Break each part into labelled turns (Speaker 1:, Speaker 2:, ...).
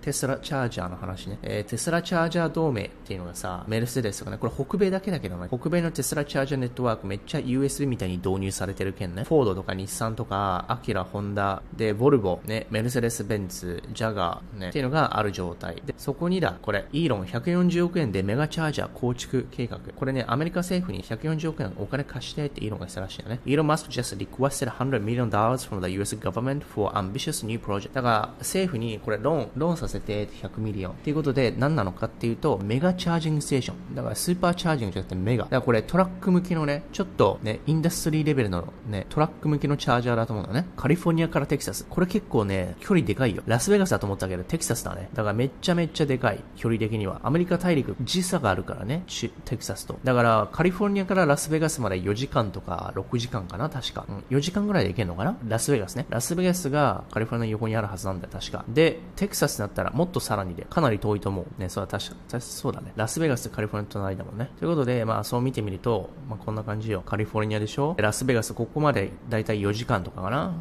Speaker 1: テスラチャージャーの話ね。えー、テスラチャージャー同盟っていうのがさ、メルセデスとかね、これ北米だけだけどね、北米のテスラチャージャーネットワークめっちゃ USB みたいに導入されてる件ね。フォードとか日産とか、アキュラ、ホンダ、で、ボルボ、ね、メルセデス・ベンツ、ジャガー、ね、っていうのがある状態。で、そこにだ、これ、イーロン140億円でメガチャージャー構築計画。これね、アメリカ政府に140億円お金貸してってイーロンがしたらしいよね。イーロン・マスク just requested 100 million dollars from the US government for ambitious new project. だから、政府にこれローン、ローンさせて100 million。っていうことで、何なのかっていうと、 mega charging station。だから super charging じゃなくてメガ。だからこれトラック向きのね、ちょっとね、 industry level のね、トラック向きのチャージャーだと思うんだね。カリフォルニアからテキサス。これ結構ね、距離でかいよ。ラスベガスだと思ったけど、テキサスだね。だからめっちゃめっちゃでかい。距離的には。アメリカ大陸、時差があるからね、テキサスと。だから、カリフォルニアからラスベガスまで4時間とか6時間かな、確か。うん、4時間ぐらいで行けるのかな？ラスベガスね。ラスベガスがカリフォルニアの横にあるはずなんだよ、確か。で、テキサスだったらたらもっとさらにで、かなり遠いと思う。ね、それは確か、そうだね。ラスベガスとカリフォルニアとの間もね。ということで、まあそう見てみると、まあこんな感じよ。カリフォルニアでしょラスベガスここまでだいたい4時間とかかな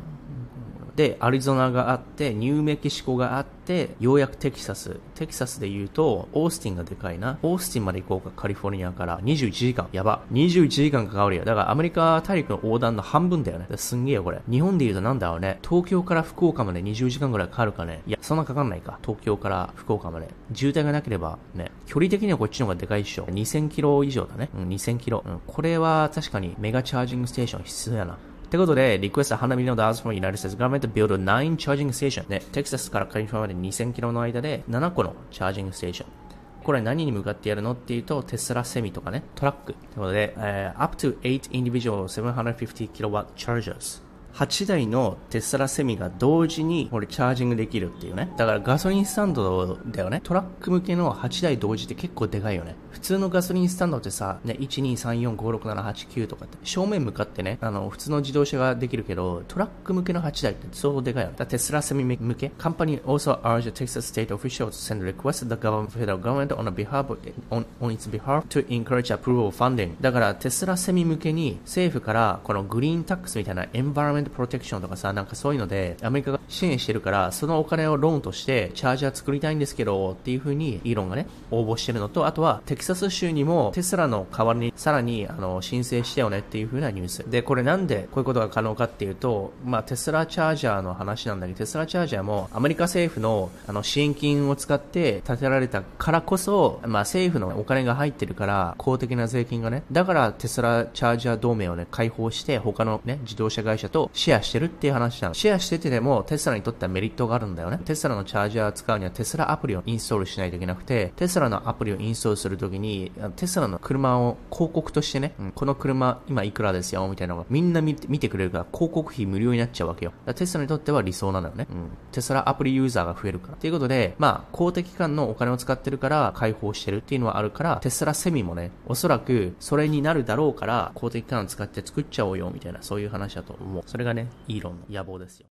Speaker 1: で、アリゾナがあって、ニューメキシコがあって、ようやくテキサス。テキサスで言うと、オースティンがでかいな。オースティンまで行こうか、カリフォルニアから。21時間。やば。21時間かかるよ。だからアメリカ大陸の横断の半分だよね。すんげえよ、これ。日本で言うとなんだろうね。東京から福岡まで20時間ぐらいかかるかね。いや、そんなかかんないか。東京から福岡まで。渋滞がなければ、ね。距離的にはこっちの方がでかいっしょ。2000キロ以上だね。うん、2000キロ。うん、これは確かにメガチャージングステーション必須やな。ってことで、request 100 million dollars from United States government to build 9 charging station ね、テキサスからカリフォルニアまで2000キロの間で7個のチャージングステーション。これ何に向かってやるのっていうと、テスラセミとかね、トラック。ということで、えー、up to 8 individual 750kW chargers。8台のテスラセミが同時にこれチャージングできるっていうね。だからガソリンスタンドだよね。トラック向けの8台同時って結構でかいよね。普通のガソリンスタンドってさ、ね、123456789とかって正面向かってね、あの、普通の自動車ができるけど、トラック向けの8台ってそうでかいよね。だテスラセミ向け。カンパニー also urged Texas state officials to send request to the government, federal government on, behalf, on, on its behalf to encourage approval of funding. だからテスラセミ向けに政府からこのグリーンタックスみたいなエンバラメントプロテクションとかさ、なんかそういうのでアメリカが支援してるから、そのお金をローンとしてチャージャー作りたいんですけどっていう風にイーロンがね、応募してるのと、あとはテキサス州にもテスラの代わりにさらにあの申請してよねっていう風なニュース。で、これなんでこういうことが可能かっていうと、まあテスラチャージャーの話なんだけど、テスラチャージャーもアメリカ政府のあの支援金を使って建てられたからこそ、まあ政府のお金が入ってるから公的な税金がね、だからテスラチャージャー同盟をね、開放して他のね、自動車会社とシェアしてるっていう話なの。シェアしててでもテスラにとってはメリットがあるんだよね。テスラのチャージャー使うにはテスラアプリをインストールしないといけなくて、テスラのアプリをインストールするときに、テスラの車を広告としてね、うん、この車今いくらですよ、みたいなのがみんな見てくれるから広告費無料になっちゃうわけよ。テスラにとっては理想なのよね。うん。テスラアプリユーザーが増えるから。ということで、まあ、公的機関のお金を使ってるから開放してるっていうのはあるから、テスラセミもね、おそらくそれになるだろうから、公的機関を使って作っちゃおうよ、みたいな、そういう話だと思う。それがね、イーロンの野望ですよ。